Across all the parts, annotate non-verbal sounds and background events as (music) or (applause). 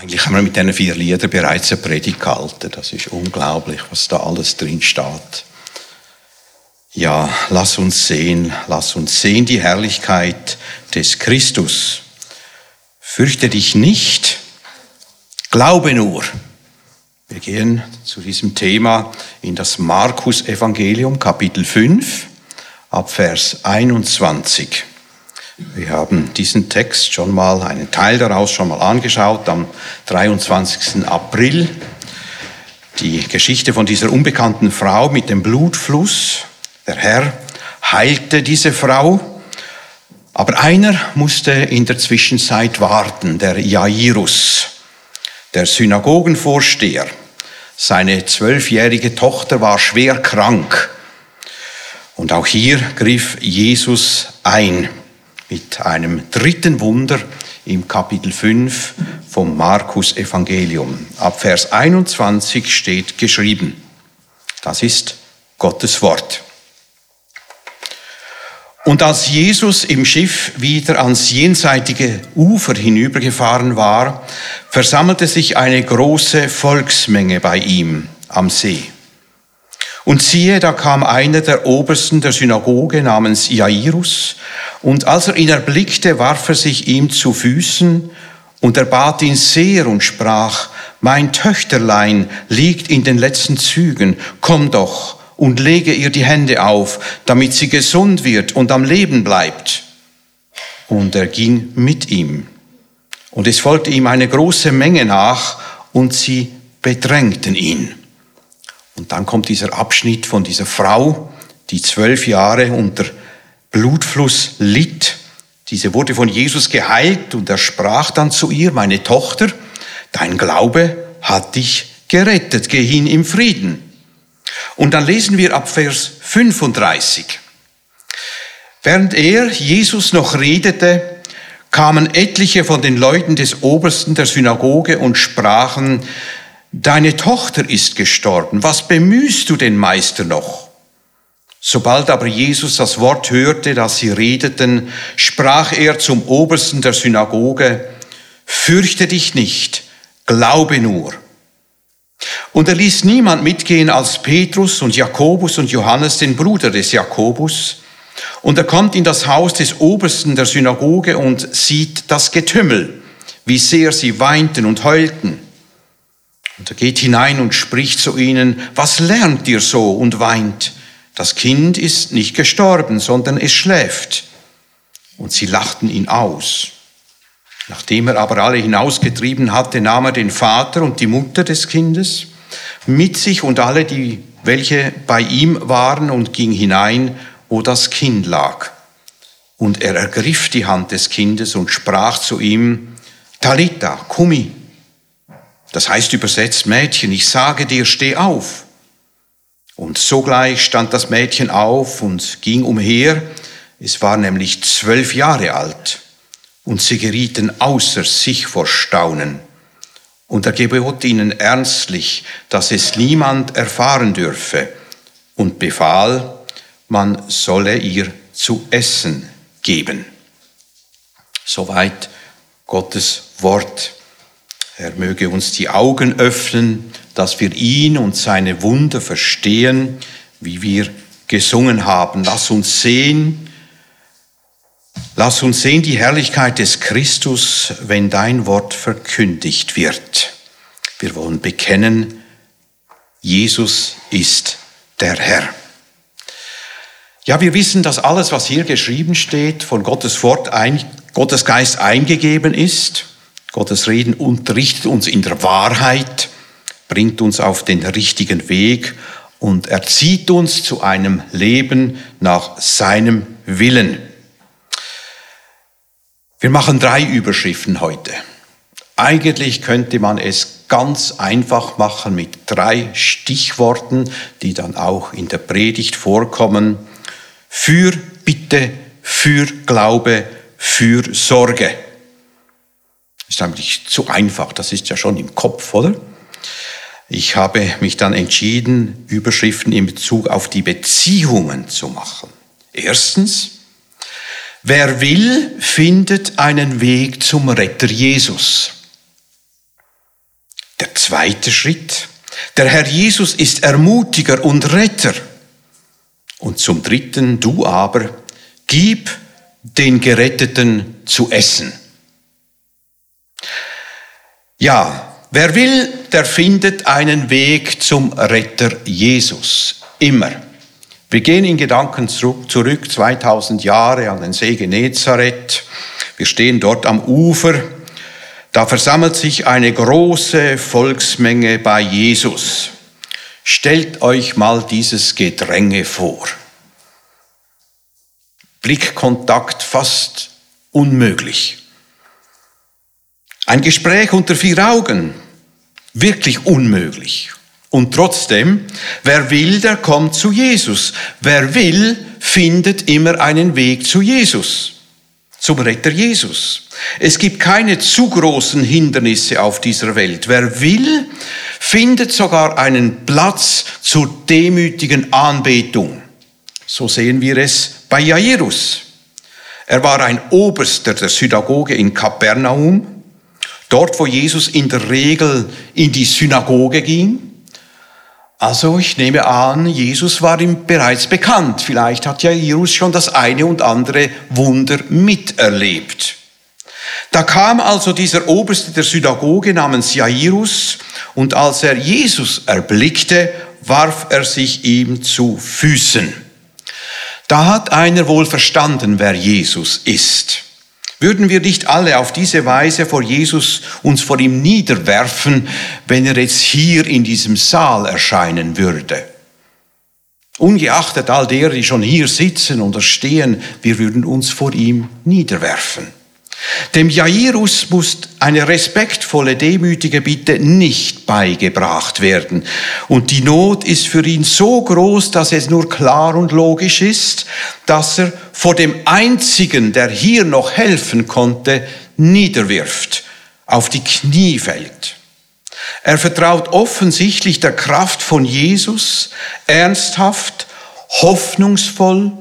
Eigentlich haben wir mit diesen vier Liedern bereits eine Predigt gehalten. Das ist unglaublich, was da alles drin steht. Ja, lass uns sehen, lass uns sehen die Herrlichkeit des Christus. Fürchte dich nicht, glaube nur. Wir gehen zu diesem Thema in das Markus Evangelium Kapitel 5 ab Vers 21. Wir haben diesen Text schon mal, einen Teil daraus schon mal angeschaut am 23. April. Die Geschichte von dieser unbekannten Frau mit dem Blutfluss. Der Herr heilte diese Frau, aber einer musste in der Zwischenzeit warten, der Jairus, der Synagogenvorsteher. Seine zwölfjährige Tochter war schwer krank. Und auch hier griff Jesus ein mit einem dritten Wunder im Kapitel 5 vom Markus Evangelium. Ab Vers 21 steht geschrieben, das ist Gottes Wort. Und als Jesus im Schiff wieder ans jenseitige Ufer hinübergefahren war, versammelte sich eine große Volksmenge bei ihm am See. Und siehe, da kam einer der Obersten der Synagoge namens Jairus, und als er ihn erblickte, warf er sich ihm zu Füßen, und er bat ihn sehr und sprach, mein Töchterlein liegt in den letzten Zügen, komm doch und lege ihr die Hände auf, damit sie gesund wird und am Leben bleibt. Und er ging mit ihm. Und es folgte ihm eine große Menge nach, und sie bedrängten ihn. Und dann kommt dieser Abschnitt von dieser Frau, die zwölf Jahre unter Blutfluss litt. Diese wurde von Jesus geheilt und er sprach dann zu ihr, meine Tochter, dein Glaube hat dich gerettet, geh hin im Frieden. Und dann lesen wir ab Vers 35. Während er, Jesus, noch redete, kamen etliche von den Leuten des Obersten der Synagoge und sprachen, deine Tochter ist gestorben, was bemühst du den Meister noch? Sobald aber Jesus das Wort hörte, das sie redeten, sprach er zum Obersten der Synagoge, fürchte dich nicht, glaube nur. Und er ließ niemand mitgehen als Petrus und Jakobus und Johannes, den Bruder des Jakobus. Und er kommt in das Haus des Obersten der Synagoge und sieht das Getümmel, wie sehr sie weinten und heulten. Und er geht hinein und spricht zu ihnen, was lernt ihr so und weint? Das Kind ist nicht gestorben, sondern es schläft. Und sie lachten ihn aus. Nachdem er aber alle hinausgetrieben hatte, nahm er den Vater und die Mutter des Kindes mit sich und alle, die, welche bei ihm waren, und ging hinein, wo das Kind lag. Und er ergriff die Hand des Kindes und sprach zu ihm, Talita, kumi, das heißt übersetzt, Mädchen, ich sage dir, steh auf. Und sogleich stand das Mädchen auf und ging umher. Es war nämlich zwölf Jahre alt. Und sie gerieten außer sich vor Staunen. Und er gebot ihnen ernstlich, dass es niemand erfahren dürfe und befahl, man solle ihr zu essen geben. Soweit Gottes Wort. Er möge uns die Augen öffnen, dass wir ihn und seine Wunder verstehen, wie wir gesungen haben. Lass uns sehen, lass uns sehen die Herrlichkeit des Christus, wenn dein Wort verkündigt wird. Wir wollen bekennen, Jesus ist der Herr. Ja, wir wissen, dass alles, was hier geschrieben steht, von Gottes Wort, ein, Gottes Geist eingegeben ist. Gottes Reden unterrichtet uns in der Wahrheit, bringt uns auf den richtigen Weg und erzieht uns zu einem Leben nach seinem Willen. Wir machen drei Überschriften heute. Eigentlich könnte man es ganz einfach machen mit drei Stichworten, die dann auch in der Predigt vorkommen. Für Bitte, für Glaube, für Sorge ist eigentlich zu einfach, das ist ja schon im Kopf, oder? Ich habe mich dann entschieden, Überschriften in Bezug auf die Beziehungen zu machen. Erstens, wer will, findet einen Weg zum Retter Jesus. Zweiter Schritt. Der Herr Jesus ist Ermutiger und Retter. Und zum dritten, du aber, gib den Geretteten zu essen. Ja, wer will, der findet einen Weg zum Retter Jesus. Immer. Wir gehen in Gedanken zurück 2000 Jahre an den See Genezareth. Wir stehen dort am Ufer. Da versammelt sich eine große Volksmenge bei Jesus. Stellt euch mal dieses Gedränge vor. Blickkontakt fast unmöglich. Ein Gespräch unter vier Augen, wirklich unmöglich. Und trotzdem, wer will, der kommt zu Jesus. Wer will, findet immer einen Weg zu Jesus, zum Retter Jesus. Es gibt keine zu großen Hindernisse auf dieser Welt. Wer will, findet sogar einen Platz zur demütigen Anbetung. So sehen wir es bei Jairus. Er war ein Oberster der Synagoge in Kapernaum Dort, wo Jesus in der Regel in die Synagoge ging. Also ich nehme an, Jesus war ihm bereits bekannt. Vielleicht hat ja Jairus schon das eine und andere Wunder miterlebt. Da kam also dieser Oberste der Synagoge namens Jairus und als er Jesus erblickte, warf er sich ihm zu Füßen. Da hat einer wohl verstanden, wer Jesus ist. Würden wir nicht alle auf diese Weise vor Jesus uns vor ihm niederwerfen, wenn er jetzt hier in diesem Saal erscheinen würde? Ungeachtet all derer, die schon hier sitzen oder stehen, wir würden uns vor ihm niederwerfen. Dem Jairus muss eine respektvolle, demütige Bitte nicht beigebracht werden. Und die Not ist für ihn so groß, dass es nur klar und logisch ist, dass er vor dem Einzigen, der hier noch helfen konnte, niederwirft, auf die Knie fällt. Er vertraut offensichtlich der Kraft von Jesus, ernsthaft, hoffnungsvoll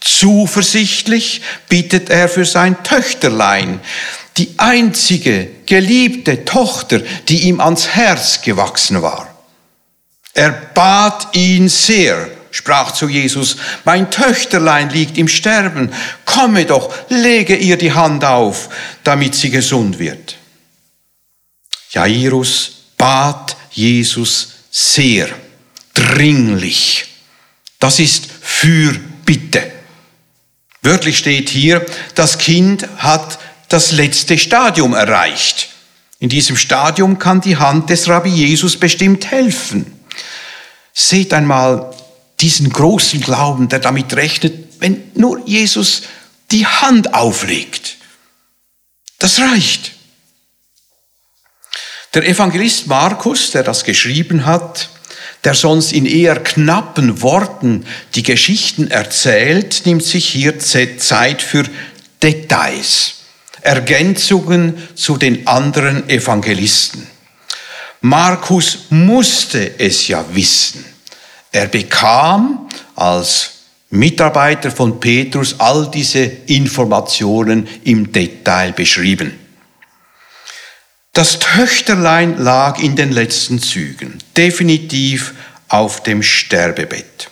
Zuversichtlich bittet er für sein Töchterlein, die einzige geliebte Tochter, die ihm ans Herz gewachsen war. Er bat ihn sehr, sprach zu Jesus, mein Töchterlein liegt im Sterben, komme doch, lege ihr die Hand auf, damit sie gesund wird. Jairus bat Jesus sehr, dringlich. Das ist Fürbitte. Wörtlich steht hier, das Kind hat das letzte Stadium erreicht. In diesem Stadium kann die Hand des Rabbi Jesus bestimmt helfen. Seht einmal diesen großen Glauben, der damit rechnet, wenn nur Jesus die Hand auflegt. Das reicht. Der Evangelist Markus, der das geschrieben hat, der sonst in eher knappen Worten die Geschichten erzählt, nimmt sich hier Zeit für Details, Ergänzungen zu den anderen Evangelisten. Markus musste es ja wissen. Er bekam als Mitarbeiter von Petrus all diese Informationen im Detail beschrieben. Das Töchterlein lag in den letzten Zügen, definitiv auf dem Sterbebett.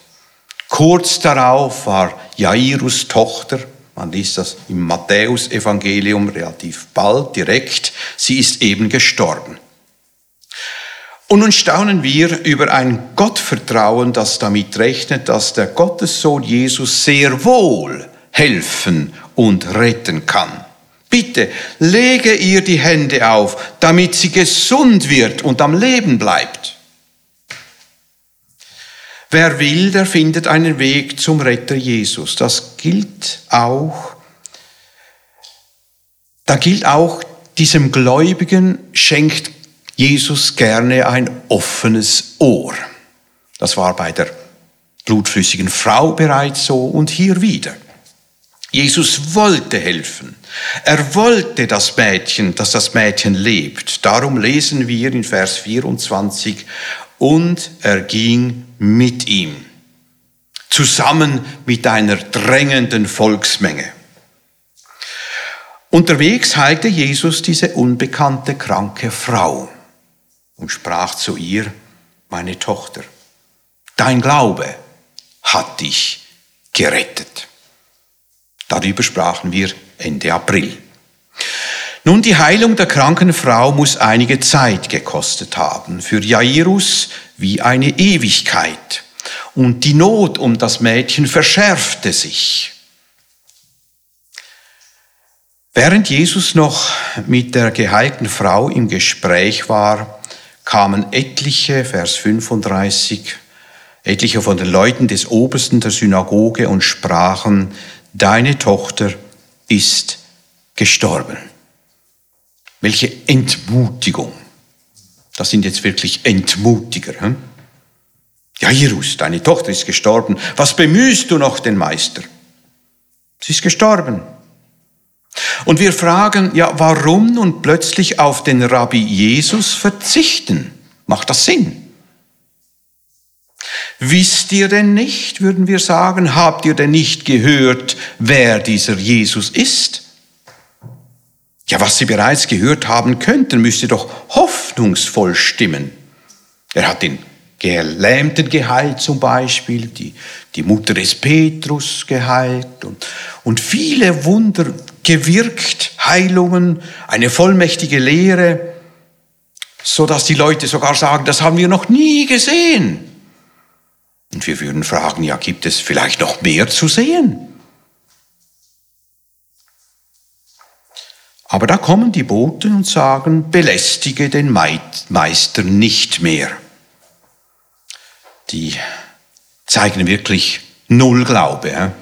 Kurz darauf war Jairus Tochter, man liest das im Matthäusevangelium relativ bald direkt, sie ist eben gestorben. Und nun staunen wir über ein Gottvertrauen, das damit rechnet, dass der Gottessohn Jesus sehr wohl helfen und retten kann. Bitte lege ihr die Hände auf, damit sie gesund wird und am Leben bleibt. Wer will, der findet einen Weg zum Retter Jesus. Das gilt auch, da gilt auch, diesem Gläubigen schenkt Jesus gerne ein offenes Ohr. Das war bei der blutflüssigen Frau bereits so und hier wieder. Jesus wollte helfen. Er wollte das Mädchen, dass das Mädchen lebt. Darum lesen wir in Vers 24, und er ging mit ihm, zusammen mit einer drängenden Volksmenge. Unterwegs heilte Jesus diese unbekannte kranke Frau. und sprach zu ihr, meine Tochter, dein Glaube hat dich gerettet. Darüber sprachen wir Ende April. Nun, die Heilung der kranken Frau muss einige Zeit gekostet haben, für Jairus wie eine Ewigkeit. Und die Not um das Mädchen verschärfte sich. Während Jesus noch mit der geheilten Frau im Gespräch war, kamen etliche, Vers 35, etliche von den Leuten des Obersten der Synagoge und sprachen, deine Tochter ist gestorben. Welche Entmutigung. Das sind jetzt wirklich Entmutiger. Hm? Jairus, deine Tochter ist gestorben. Was bemühst du noch den Meister? Sie ist gestorben. Und wir fragen, ja, warum nun plötzlich auf den Rabbi Jesus verzichten? Macht das Sinn? Wisst ihr denn nicht, würden wir sagen, habt ihr denn nicht gehört, wer dieser Jesus ist? Ja, was Sie bereits gehört haben könnten, müsste doch hoffnungsvoll stimmen. Er hat den Gelähmten geheilt zum Beispiel, die, die Mutter des Petrus geheilt und, und viele Wunder gewirkt, Heilungen, eine vollmächtige Lehre, so dass die Leute sogar sagen, das haben wir noch nie gesehen. Und wir würden fragen, ja, gibt es vielleicht noch mehr zu sehen? Aber da kommen die Boten und sagen, belästige den Meister nicht mehr. Die zeigen wirklich null Glaube.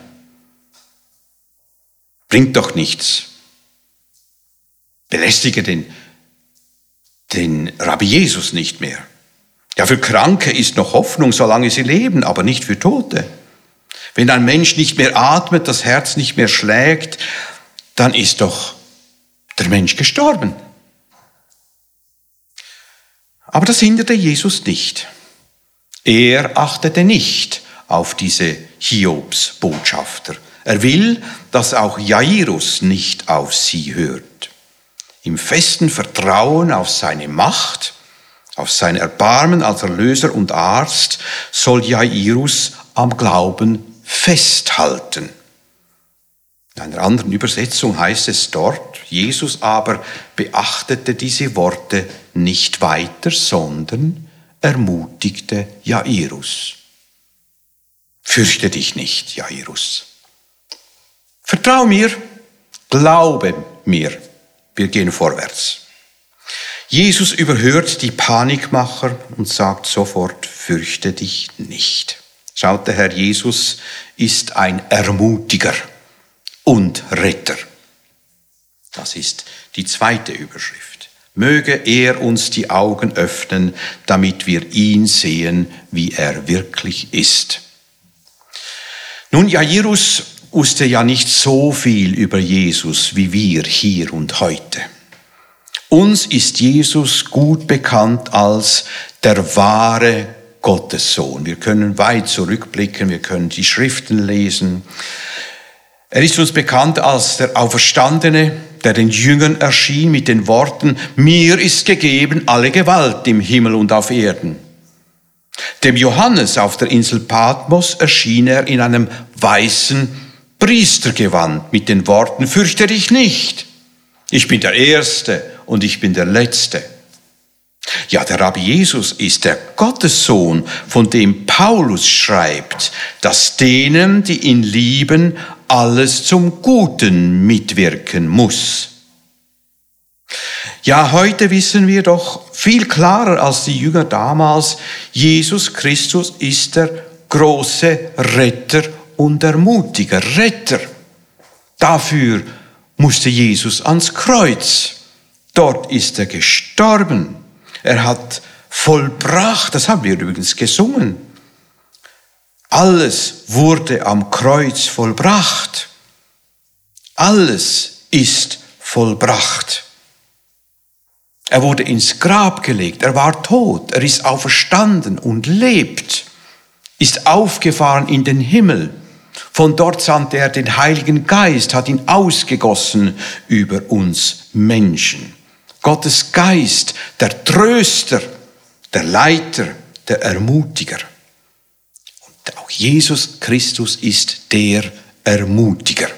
Bringt doch nichts. Belästige den, den Rabbi Jesus nicht mehr. Ja, für Kranke ist noch Hoffnung, solange sie leben, aber nicht für Tote. Wenn ein Mensch nicht mehr atmet, das Herz nicht mehr schlägt, dann ist doch der Mensch gestorben. Aber das hinderte Jesus nicht. Er achtete nicht auf diese Hiobs-Botschafter. Er will, dass auch Jairus nicht auf sie hört. Im festen Vertrauen auf seine Macht, auf sein Erbarmen als Erlöser und Arzt soll Jairus am Glauben festhalten. In einer anderen Übersetzung heißt es dort, Jesus aber beachtete diese Worte nicht weiter, sondern ermutigte Jairus. Fürchte dich nicht, Jairus. Vertrau mir, glaube mir, wir gehen vorwärts. Jesus überhört die Panikmacher und sagt sofort, fürchte dich nicht. Schaut, der Herr Jesus ist ein Ermutiger und Retter. Das ist die zweite Überschrift. Möge er uns die Augen öffnen, damit wir ihn sehen, wie er wirklich ist. Nun, Jairus wusste ja nicht so viel über Jesus wie wir hier und heute. Uns ist Jesus gut bekannt als der wahre Gottessohn. Wir können weit zurückblicken, wir können die Schriften lesen. Er ist uns bekannt als der Auferstandene, der den Jüngern erschien mit den Worten, mir ist gegeben alle Gewalt im Himmel und auf Erden. Dem Johannes auf der Insel Patmos erschien er in einem weißen Priestergewand mit den Worten, fürchte dich nicht, ich bin der Erste und ich bin der Letzte. Ja, der Rabbi Jesus ist der Gottessohn, von dem Paulus schreibt, dass denen, die ihn lieben, alles zum Guten mitwirken muss. Ja, heute wissen wir doch viel klarer als die Jünger damals, Jesus Christus ist der große Retter und Ermutiger, Retter. Dafür musste Jesus ans Kreuz. Dort ist er gestorben. Er hat vollbracht, das haben wir übrigens gesungen. Alles wurde am Kreuz vollbracht. Alles ist vollbracht. Er wurde ins Grab gelegt, er war tot, er ist auferstanden und lebt, ist aufgefahren in den Himmel. Von dort sandte er den Heiligen Geist, hat ihn ausgegossen über uns Menschen. Gottes Geist, der Tröster, der Leiter, der Ermutiger. Und auch Jesus Christus ist der Ermutiger.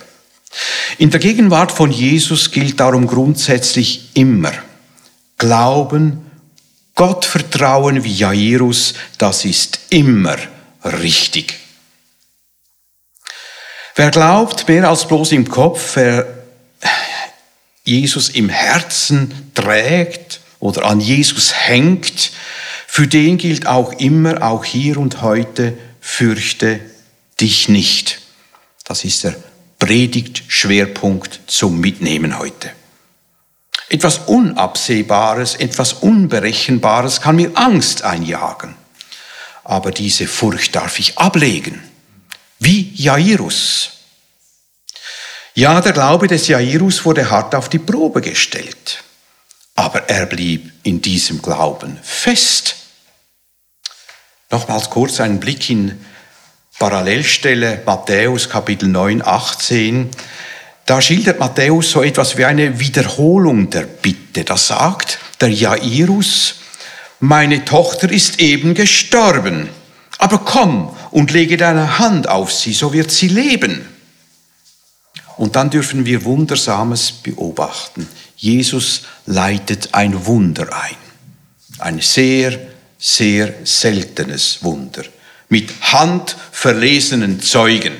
In der Gegenwart von Jesus gilt darum grundsätzlich immer Glauben, Gott vertrauen wie Jairus, das ist immer richtig. Wer glaubt mehr als bloß im Kopf, wer Jesus im Herzen trägt oder an Jesus hängt, für den gilt auch immer, auch hier und heute, fürchte dich nicht. Das ist der Predigtschwerpunkt zum Mitnehmen heute. Etwas Unabsehbares, etwas Unberechenbares kann mir Angst einjagen. Aber diese Furcht darf ich ablegen. Wie Jairus. Ja, der Glaube des Jairus wurde hart auf die Probe gestellt. Aber er blieb in diesem Glauben fest. Nochmals kurz ein Blick in Parallelstelle Matthäus Kapitel 9, 18. Da schildert Matthäus so etwas wie eine Wiederholung der Bitte. Da sagt der Jairus, meine Tochter ist eben gestorben, aber komm und lege deine Hand auf sie, so wird sie leben. Und dann dürfen wir Wundersames beobachten. Jesus leitet ein Wunder ein. Ein sehr, sehr seltenes Wunder mit handverlesenen Zeugen.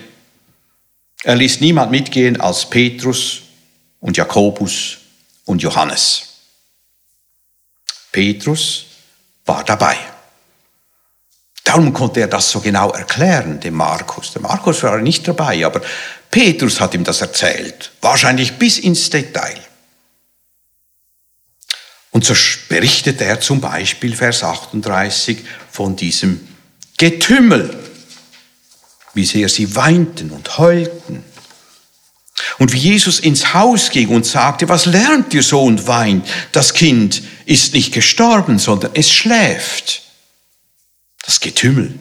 Er ließ niemand mitgehen als Petrus und Jakobus und Johannes. Petrus war dabei. Darum konnte er das so genau erklären, dem Markus. Der Markus war nicht dabei, aber Petrus hat ihm das erzählt, wahrscheinlich bis ins Detail. Und so berichtet er zum Beispiel Vers 38 von diesem Getümmel, wie sehr sie weinten und heulten. Und wie Jesus ins Haus ging und sagte, was lernt ihr so und weint? Das Kind ist nicht gestorben, sondern es schläft. Das Getümmel.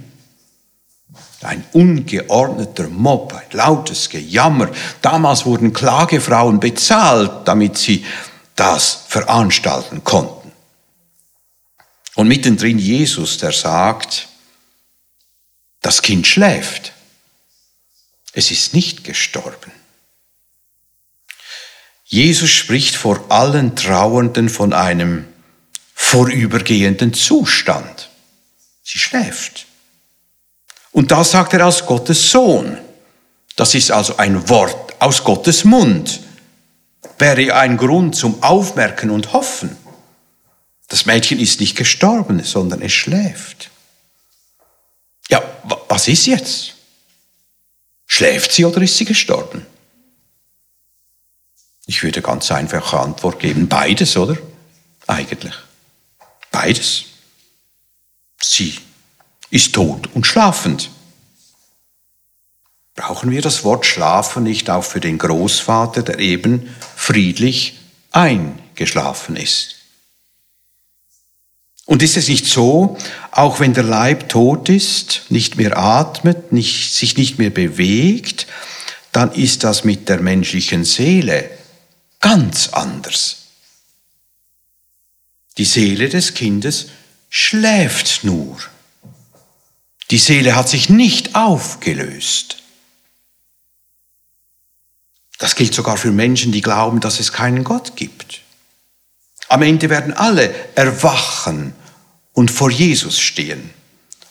Ein ungeordneter Mob, ein lautes Gejammer. Damals wurden Klagefrauen bezahlt, damit sie das veranstalten konnten. Und mittendrin Jesus, der sagt, das Kind schläft. Es ist nicht gestorben. Jesus spricht vor allen Trauernden von einem vorübergehenden Zustand. Sie schläft. Und das sagt er als Gottes Sohn. Das ist also ein Wort aus Gottes Mund. Wäre ein Grund zum Aufmerken und Hoffen. Das Mädchen ist nicht gestorben, sondern es schläft. Ja, was ist jetzt? Schläft sie oder ist sie gestorben? Ich würde ganz einfache Antwort geben, beides, oder? Eigentlich. Beides. Sie ist tot und schlafend. Brauchen wir das Wort schlafen nicht auch für den Großvater, der eben friedlich eingeschlafen ist? Und ist es nicht so, auch wenn der Leib tot ist, nicht mehr atmet, nicht, sich nicht mehr bewegt, dann ist das mit der menschlichen Seele ganz anders. Die Seele des Kindes schläft nur. Die Seele hat sich nicht aufgelöst. Das gilt sogar für Menschen, die glauben, dass es keinen Gott gibt. Am Ende werden alle erwachen und vor Jesus stehen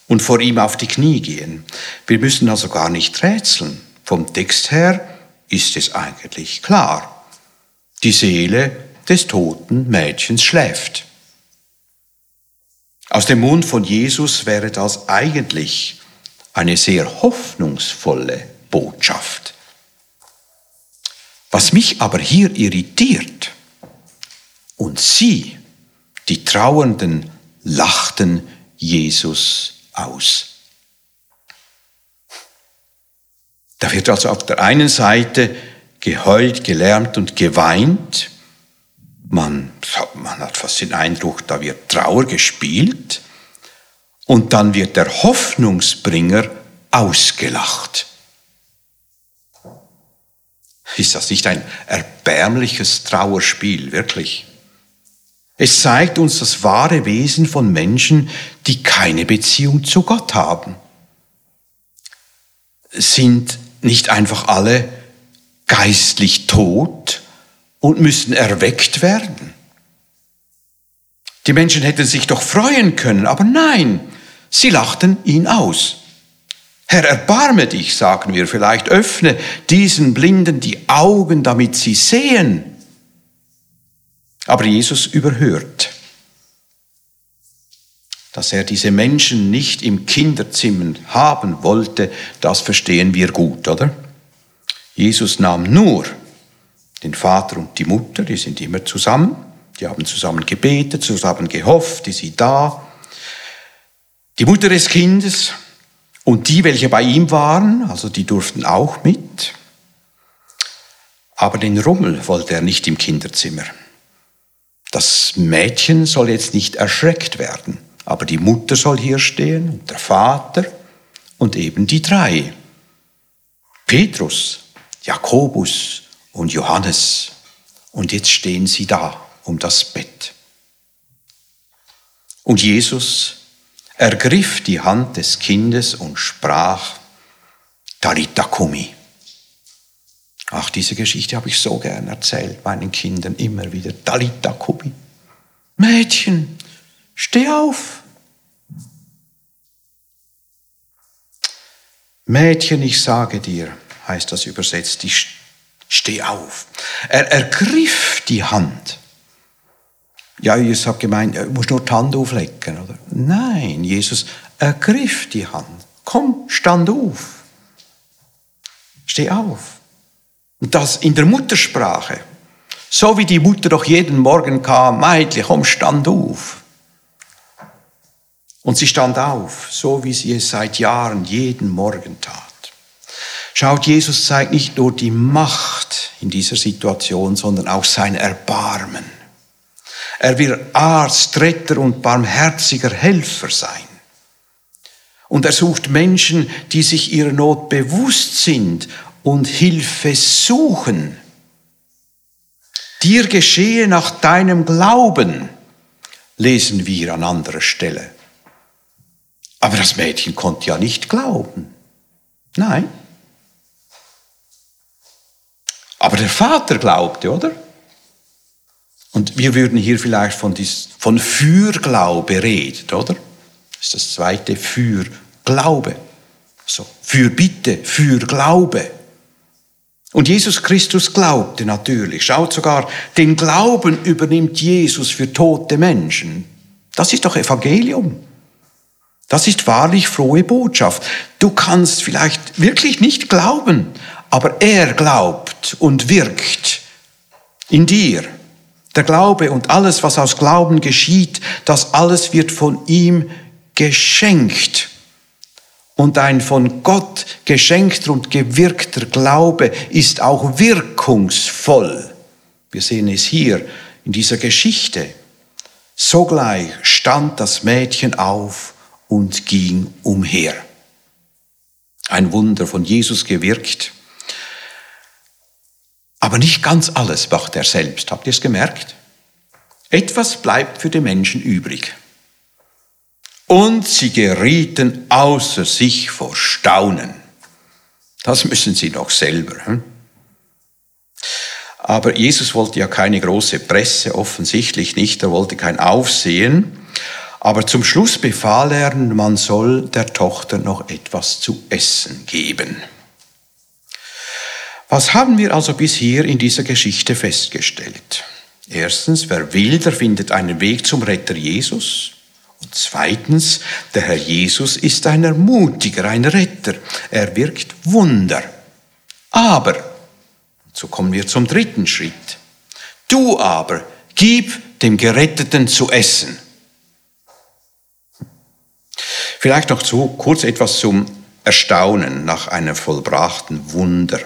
und vor ihm auf die Knie gehen. Wir müssen also gar nicht rätseln. Vom Text her ist es eigentlich klar. Die Seele des toten Mädchens schläft. Aus dem Mund von Jesus wäre das eigentlich eine sehr hoffnungsvolle Botschaft. Was mich aber hier irritiert, und sie, die Trauernden, lachten Jesus aus. Da wird also auf der einen Seite geheult, gelärmt und geweint. Man, man hat fast den Eindruck, da wird Trauer gespielt. Und dann wird der Hoffnungsbringer ausgelacht. Ist das nicht ein erbärmliches Trauerspiel, wirklich? Es zeigt uns das wahre Wesen von Menschen, die keine Beziehung zu Gott haben. Sind nicht einfach alle geistlich tot und müssen erweckt werden? Die Menschen hätten sich doch freuen können, aber nein, sie lachten ihn aus. Herr, erbarme dich, sagen wir vielleicht, öffne diesen Blinden die Augen, damit sie sehen. Aber Jesus überhört, dass er diese Menschen nicht im Kinderzimmer haben wollte, das verstehen wir gut, oder? Jesus nahm nur den Vater und die Mutter, die sind immer zusammen, die haben zusammen gebetet, zusammen gehofft, die sind da. Die Mutter des Kindes und die, welche bei ihm waren, also die durften auch mit. Aber den Rummel wollte er nicht im Kinderzimmer. Das Mädchen soll jetzt nicht erschreckt werden, aber die Mutter soll hier stehen und der Vater und eben die drei. Petrus, Jakobus und Johannes. Und jetzt stehen sie da um das Bett. Und Jesus ergriff die Hand des Kindes und sprach, Talita Kumi. Ach, diese Geschichte habe ich so gern erzählt, meinen Kindern immer wieder. Talita Kumi. Mädchen, steh auf. Mädchen, ich sage dir, heißt das übersetzt, ich steh auf. Er ergriff die Hand. Ja, Jesus hat gemeint, du musst nur die Hand auflegen, oder? Nein, Jesus ergriff die Hand. Komm, stand auf. Steh auf. Und das in der Muttersprache. So wie die Mutter doch jeden Morgen kam, Meidli, komm, stand auf. Und sie stand auf, so wie sie es seit Jahren jeden Morgen tat. Schaut, Jesus zeigt nicht nur die Macht in dieser Situation, sondern auch sein Erbarmen. Er will Arzt, Retter und barmherziger Helfer sein. Und er sucht Menschen, die sich ihrer Not bewusst sind und Hilfe suchen. Dir geschehe nach deinem Glauben, lesen wir an anderer Stelle. Aber das Mädchen konnte ja nicht glauben. Nein. Aber der Vater glaubte, oder? Und wir würden hier vielleicht von, dies, von Fürglaube reden, oder? Das ist das zweite für Glaube. So, für Bitte, für Glaube. Und Jesus Christus glaubte natürlich. Schaut sogar, den Glauben übernimmt Jesus für tote Menschen. Das ist doch Evangelium. Das ist wahrlich frohe Botschaft. Du kannst vielleicht wirklich nicht glauben, aber er glaubt und wirkt in dir. Der Glaube und alles, was aus Glauben geschieht, das alles wird von ihm geschenkt. Und ein von Gott geschenkter und gewirkter Glaube ist auch wirkungsvoll. Wir sehen es hier in dieser Geschichte. Sogleich stand das Mädchen auf und ging umher. Ein Wunder von Jesus gewirkt. Aber nicht ganz alles macht er selbst. Habt ihr es gemerkt? Etwas bleibt für die Menschen übrig. Und sie gerieten außer sich vor Staunen. Das müssen sie noch selber. Hm? Aber Jesus wollte ja keine große Presse, offensichtlich nicht, er wollte kein Aufsehen. Aber zum Schluss befahl er, man soll der Tochter noch etwas zu essen geben. Was haben wir also bisher in dieser Geschichte festgestellt? Erstens, wer will, der findet einen Weg zum Retter Jesus. Und zweitens, der Herr Jesus ist ein Ermutiger, ein Retter. Er wirkt Wunder. Aber, so kommen wir zum dritten Schritt. Du aber, gib dem Geretteten zu essen. Vielleicht noch zu, kurz etwas zum Erstaunen nach einem vollbrachten Wunder.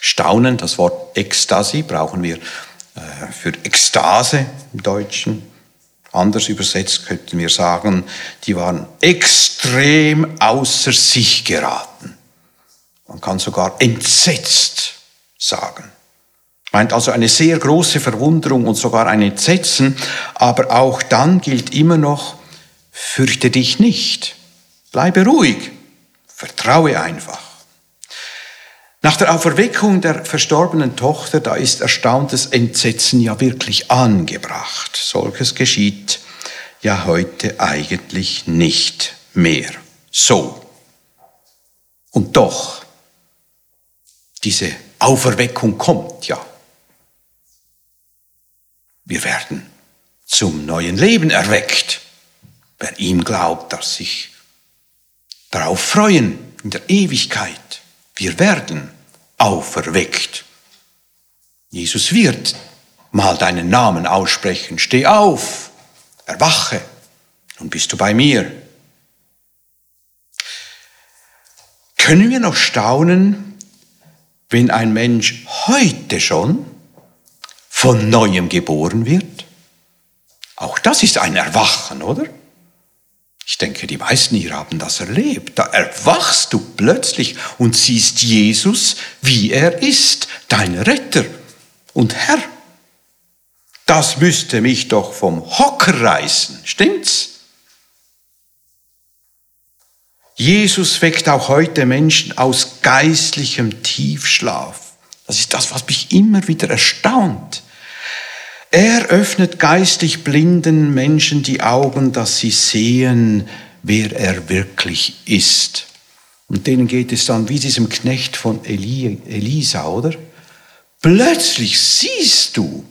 Staunen, das Wort Ekstasi brauchen wir äh, für Ekstase im Deutschen. Anders übersetzt könnten wir sagen, die waren extrem außer sich geraten. Man kann sogar entsetzt sagen. Meint also eine sehr große Verwunderung und sogar ein Entsetzen, aber auch dann gilt immer noch, fürchte dich nicht, bleibe ruhig, vertraue einfach. Nach der Auferweckung der verstorbenen Tochter, da ist erstauntes Entsetzen ja wirklich angebracht. Solches geschieht ja heute eigentlich nicht mehr. So. Und doch, diese Auferweckung kommt ja. Wir werden zum neuen Leben erweckt. Wer ihm glaubt, dass sich darauf freuen in der Ewigkeit. Wir werden auferweckt. Jesus wird mal deinen Namen aussprechen. Steh auf, erwache, nun bist du bei mir. Können wir noch staunen, wenn ein Mensch heute schon von neuem geboren wird? Auch das ist ein Erwachen, oder? Ich denke, die meisten hier haben das erlebt. Da erwachst du plötzlich und siehst Jesus, wie er ist, dein Retter und Herr. Das müsste mich doch vom Hocker reißen, stimmt's? Jesus weckt auch heute Menschen aus geistlichem Tiefschlaf. Das ist das, was mich immer wieder erstaunt. Er öffnet geistig blinden Menschen die Augen, dass sie sehen, wer er wirklich ist. Und denen geht es dann wie diesem Knecht von Eli, Elisa, oder? Plötzlich siehst du,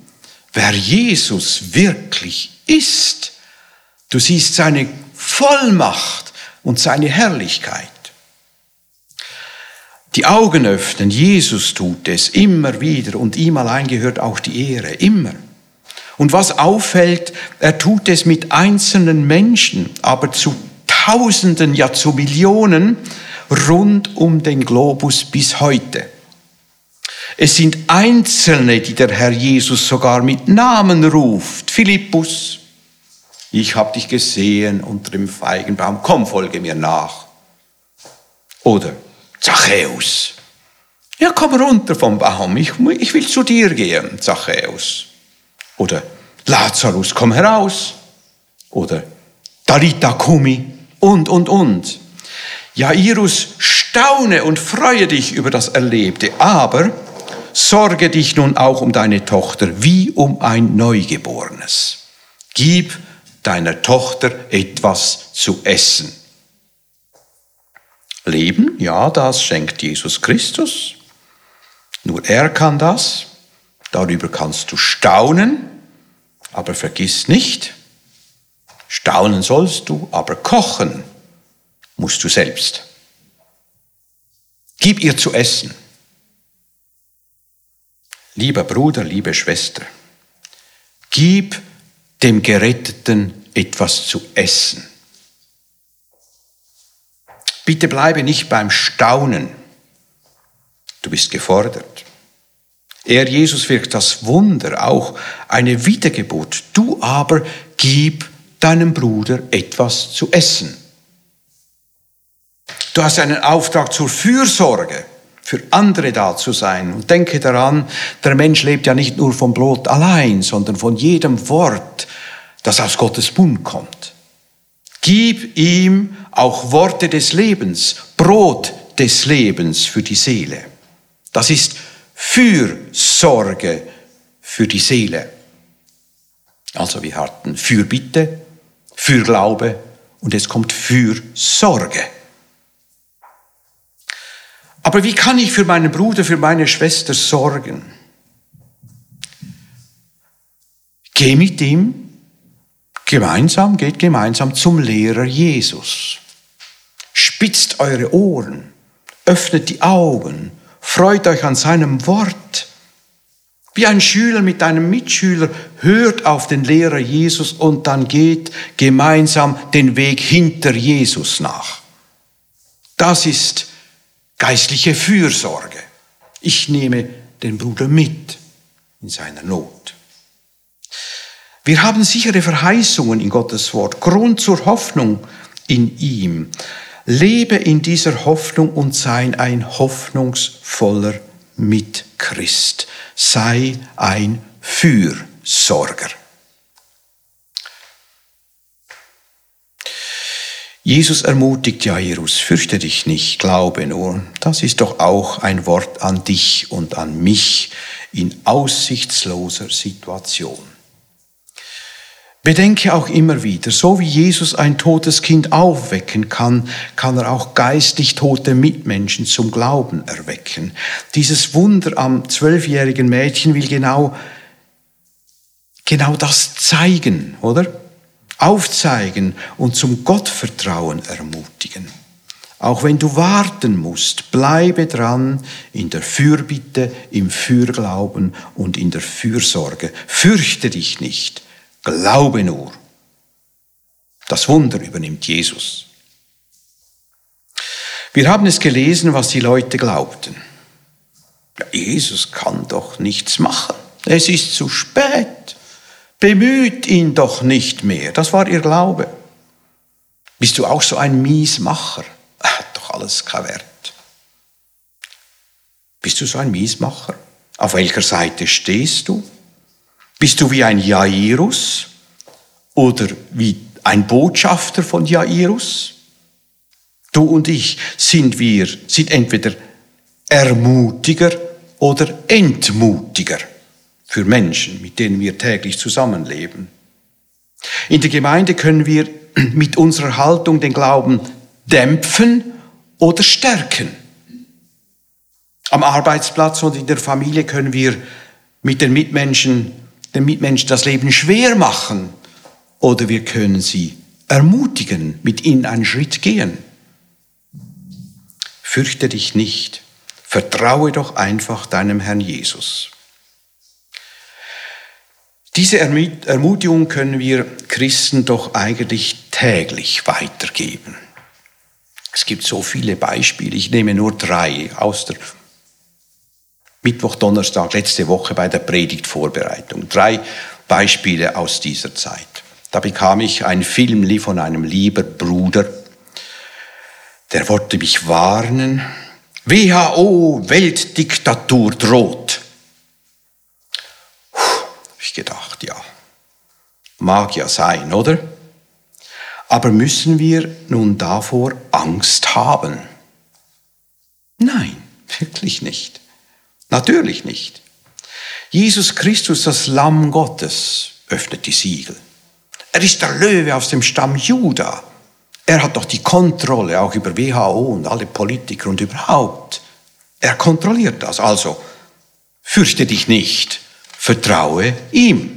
wer Jesus wirklich ist. Du siehst seine Vollmacht und seine Herrlichkeit. Die Augen öffnen, Jesus tut es immer wieder und ihm allein gehört auch die Ehre, immer. Und was auffällt, er tut es mit einzelnen Menschen, aber zu Tausenden, ja zu Millionen rund um den Globus bis heute. Es sind Einzelne, die der Herr Jesus sogar mit Namen ruft. Philippus, ich habe dich gesehen unter dem Feigenbaum, komm, folge mir nach. Oder Zachäus, ja, komm runter vom Baum, ich, ich will zu dir gehen, Zachäus. Oder Lazarus, komm heraus. Oder Dalita Kumi und, und, und. Jairus, staune und freue dich über das Erlebte, aber sorge dich nun auch um deine Tochter wie um ein Neugeborenes. Gib deiner Tochter etwas zu essen. Leben, ja, das schenkt Jesus Christus. Nur er kann das. Darüber kannst du staunen, aber vergiss nicht, staunen sollst du, aber kochen musst du selbst. Gib ihr zu essen. Lieber Bruder, liebe Schwester, gib dem Geretteten etwas zu essen. Bitte bleibe nicht beim Staunen. Du bist gefordert. Er, Jesus, wirkt das Wunder, auch eine Wiedergeburt. Du aber gib deinem Bruder etwas zu essen. Du hast einen Auftrag zur Fürsorge, für andere da zu sein. Und denke daran, der Mensch lebt ja nicht nur vom Brot allein, sondern von jedem Wort, das aus Gottes Mund kommt. Gib ihm auch Worte des Lebens, Brot des Lebens für die Seele. Das ist Fürsorge für die Seele. Also wir hatten Fürbitte, Fürglaube und es kommt Fürsorge. Aber wie kann ich für meinen Bruder, für meine Schwester sorgen? Geh mit ihm gemeinsam, geht gemeinsam zum Lehrer Jesus. Spitzt eure Ohren, öffnet die Augen Freut euch an seinem Wort. Wie ein Schüler mit einem Mitschüler hört auf den Lehrer Jesus und dann geht gemeinsam den Weg hinter Jesus nach. Das ist geistliche Fürsorge. Ich nehme den Bruder mit in seiner Not. Wir haben sichere Verheißungen in Gottes Wort, Grund zur Hoffnung in ihm. Lebe in dieser Hoffnung und sei ein hoffnungsvoller mit Christ. Sei ein Fürsorger. Jesus ermutigt Jairus, fürchte dich nicht, glaube nur. Das ist doch auch ein Wort an dich und an mich in aussichtsloser Situation. Bedenke auch immer wieder, so wie Jesus ein totes Kind aufwecken kann, kann er auch geistlich tote Mitmenschen zum Glauben erwecken. Dieses Wunder am zwölfjährigen Mädchen will genau, genau das zeigen, oder? aufzeigen und zum Gottvertrauen ermutigen. Auch wenn du warten musst, bleibe dran in der Fürbitte, im Fürglauben und in der Fürsorge. Fürchte dich nicht, glaube nur. Das Wunder übernimmt Jesus. Wir haben es gelesen, was die Leute glaubten. Jesus kann doch nichts machen. Es ist zu spät. Bemüht ihn doch nicht mehr. Das war ihr Glaube. Bist du auch so ein Miesmacher? Hat doch alles kein Wert. Bist du so ein Miesmacher? Auf welcher Seite stehst du? Bist du wie ein Jairus oder wie ein Botschafter von Jairus? Du und ich sind wir, sind entweder Ermutiger oder Entmutiger für Menschen, mit denen wir täglich zusammenleben. In der Gemeinde können wir (clears throat) mit unserer Haltung den Glauben dämpfen oder stärken. Am Arbeitsplatz und in der Familie können wir mit den Mitmenschen, den Mitmenschen das Leben schwer machen oder wir können sie ermutigen, mit ihnen einen Schritt gehen. Fürchte dich nicht, vertraue doch einfach deinem Herrn Jesus. Diese Ermutigung können wir Christen doch eigentlich täglich weitergeben. Es gibt so viele Beispiele. Ich nehme nur drei aus der Mittwoch, Donnerstag, letzte Woche bei der Predigtvorbereitung. Drei Beispiele aus dieser Zeit. Da bekam ich ein Film von einem lieben Bruder, der wollte mich warnen. WHO, Weltdiktatur droht ich gedacht, ja, mag ja sein, oder? Aber müssen wir nun davor Angst haben? Nein, (laughs) wirklich nicht. Natürlich nicht. Jesus Christus, das Lamm Gottes, öffnet die Siegel. Er ist der Löwe aus dem Stamm Juda. Er hat doch die Kontrolle auch über WHO und alle Politiker und überhaupt. Er kontrolliert das. Also, fürchte dich nicht vertraue ihm.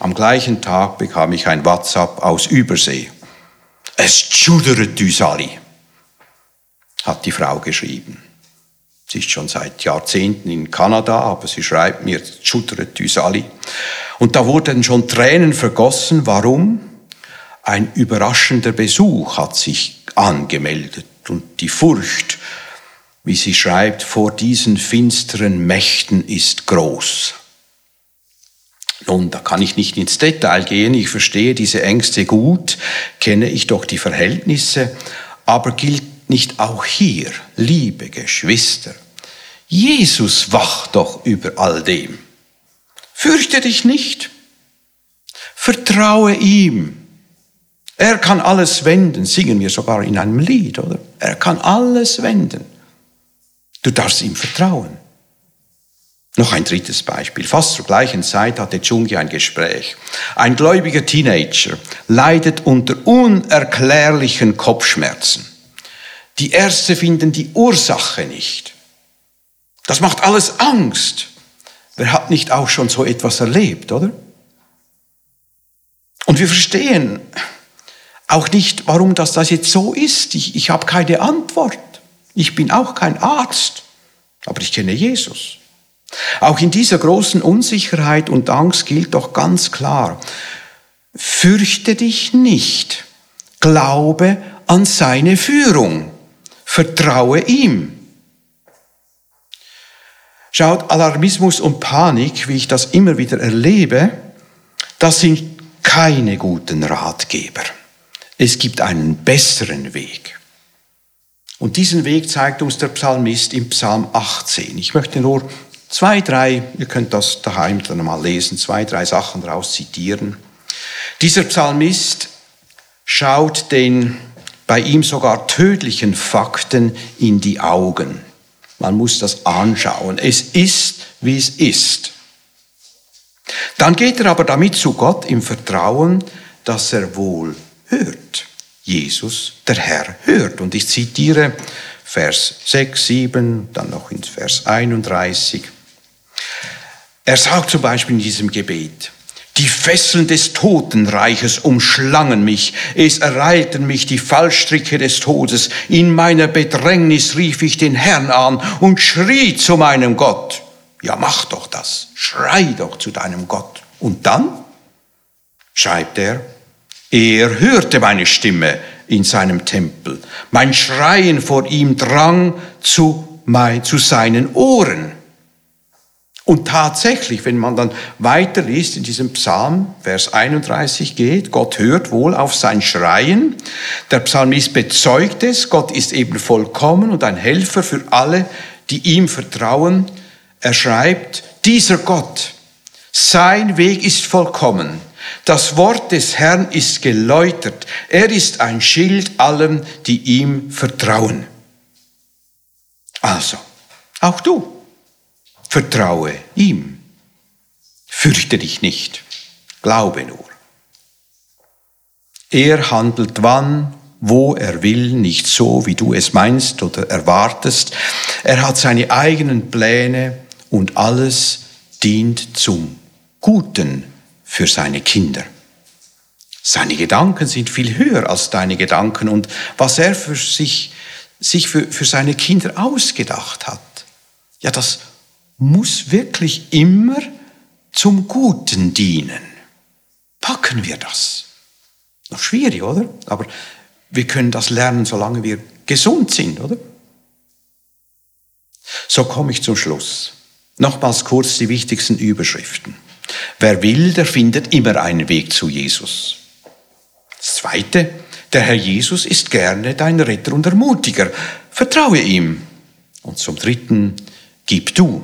Am gleichen Tag bekam ich ein WhatsApp aus Übersee. Es schudert uns alle, hat die Frau geschrieben. Sie ist schon seit Jahrzehnten in Kanada, aber sie schreibt mir, es schudert uns alle. Und da wurden schon Tränen vergossen. Warum? Ein überraschender Besuch hat sich angemeldet und die Furcht wie sie schreibt, vor diesen finsteren Mächten ist groß. Nun, da kann ich nicht ins Detail gehen, ich verstehe diese Ängste gut, kenne ich doch die Verhältnisse, aber gilt nicht auch hier, liebe Geschwister, Jesus wacht doch über all dem. Fürchte dich nicht, vertraue ihm. Er kann alles wenden, singen wir sogar in einem Lied, oder? Er kann alles wenden. Du darfst ihm vertrauen. Noch ein drittes Beispiel. Fast zur gleichen Zeit hatte Chungi ein Gespräch. Ein gläubiger Teenager leidet unter unerklärlichen Kopfschmerzen. Die Ärzte finden die Ursache nicht. Das macht alles Angst. Wer hat nicht auch schon so etwas erlebt, oder? Und wir verstehen auch nicht, warum das, das jetzt so ist. Ich, ich habe keine Antwort. Ich bin auch kein Arzt, aber ich kenne Jesus. Auch in dieser großen Unsicherheit und Angst gilt doch ganz klar, fürchte dich nicht, glaube an seine Führung, vertraue ihm. Schaut, Alarmismus und Panik, wie ich das immer wieder erlebe, das sind keine guten Ratgeber. Es gibt einen besseren Weg. Und diesen Weg zeigt uns der Psalmist im Psalm 18. Ich möchte nur zwei, drei, ihr könnt das daheim dann mal lesen, zwei, drei Sachen daraus zitieren. Dieser Psalmist schaut den bei ihm sogar tödlichen Fakten in die Augen. Man muss das anschauen. Es ist, wie es ist. Dann geht er aber damit zu Gott im Vertrauen, dass er wohl hört. Jesus, der Herr, hört. Und ich zitiere Vers 6, 7, dann noch ins Vers 31. Er sagt zum Beispiel in diesem Gebet, die Fesseln des Totenreiches umschlangen mich, es ereilten mich die Fallstricke des Todes. In meiner Bedrängnis rief ich den Herrn an und schrie zu meinem Gott. Ja, mach doch das, schrei doch zu deinem Gott. Und dann schreibt er, er hörte meine Stimme in seinem Tempel. Mein Schreien vor ihm drang zu, mein, zu seinen Ohren. Und tatsächlich, wenn man dann weiterliest in diesem Psalm, Vers 31 geht, Gott hört wohl auf sein Schreien. Der Psalmist bezeugt es, Gott ist eben vollkommen und ein Helfer für alle, die ihm vertrauen. Er schreibt, dieser Gott, sein Weg ist vollkommen. Das Wort des Herrn ist geläutert. Er ist ein Schild allem, die ihm vertrauen. Also, auch du, vertraue ihm. Fürchte dich nicht, glaube nur. Er handelt wann, wo er will, nicht so, wie du es meinst oder erwartest. Er hat seine eigenen Pläne und alles dient zum Guten für seine Kinder. Seine Gedanken sind viel höher als deine Gedanken und was er für sich, sich für, für seine Kinder ausgedacht hat, ja, das muss wirklich immer zum Guten dienen. Packen wir das? Noch schwierig, oder? Aber wir können das lernen, solange wir gesund sind, oder? So komme ich zum Schluss. Nochmals kurz die wichtigsten Überschriften. Wer will, der findet immer einen Weg zu Jesus. Das Zweite, der Herr Jesus ist gerne dein Retter und Ermutiger. Vertraue ihm. Und zum Dritten, gib du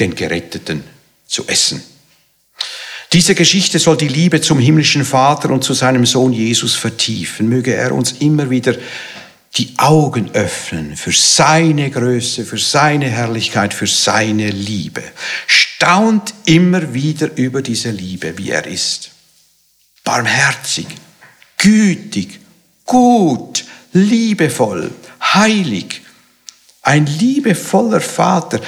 den Geretteten zu essen. Diese Geschichte soll die Liebe zum himmlischen Vater und zu seinem Sohn Jesus vertiefen. Möge er uns immer wieder die Augen öffnen für seine Größe, für seine Herrlichkeit, für seine Liebe. Staunt immer wieder über diese Liebe, wie er ist. Barmherzig, gütig, gut, liebevoll, heilig. Ein liebevoller Vater.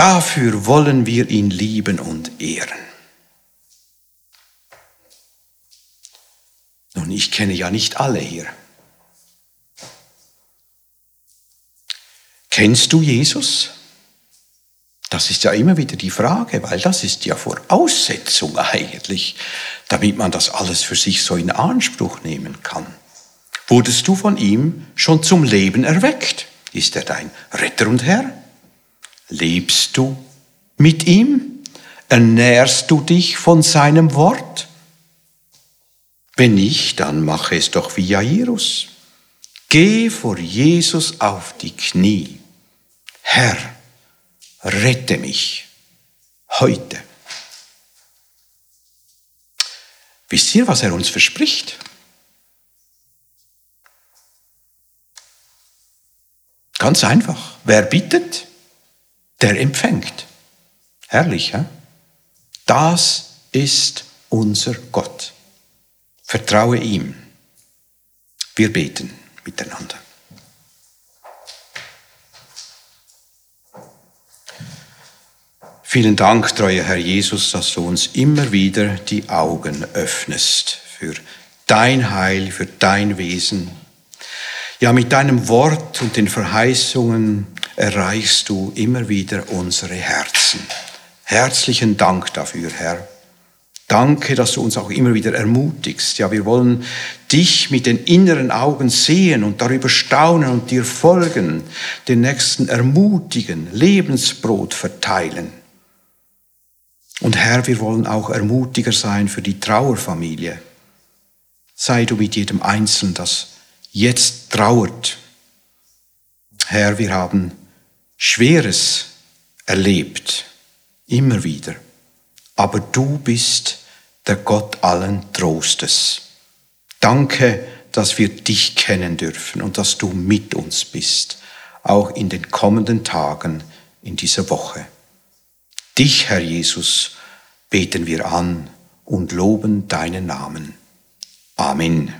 Dafür wollen wir ihn lieben und ehren. Nun, ich kenne ja nicht alle hier. Kennst du Jesus? Das ist ja immer wieder die Frage, weil das ist ja Voraussetzung eigentlich, damit man das alles für sich so in Anspruch nehmen kann. Wurdest du von ihm schon zum Leben erweckt? Ist er dein Retter und Herr? Lebst du mit ihm? Ernährst du dich von seinem Wort? Wenn nicht, dann mache es doch wie Jairus. Geh vor Jesus auf die Knie Herr, rette mich heute. Wisst ihr, was er uns verspricht? Ganz einfach. Wer bittet, der empfängt. Herrlich, hä? Das ist unser Gott. Vertraue ihm. Wir beten miteinander. Vielen Dank, treuer Herr Jesus, dass du uns immer wieder die Augen öffnest für dein Heil, für dein Wesen. Ja, mit deinem Wort und den Verheißungen erreichst du immer wieder unsere Herzen. Herzlichen Dank dafür, Herr. Danke, dass du uns auch immer wieder ermutigst. Ja, wir wollen dich mit den inneren Augen sehen und darüber staunen und dir folgen, den Nächsten ermutigen, Lebensbrot verteilen. Und Herr, wir wollen auch Ermutiger sein für die Trauerfamilie. Sei du mit jedem Einzelnen, das jetzt trauert. Herr, wir haben Schweres erlebt, immer wieder. Aber du bist der Gott allen Trostes. Danke, dass wir dich kennen dürfen und dass du mit uns bist, auch in den kommenden Tagen in dieser Woche. Dich, Herr Jesus, beten wir an und loben deinen Namen. Amen.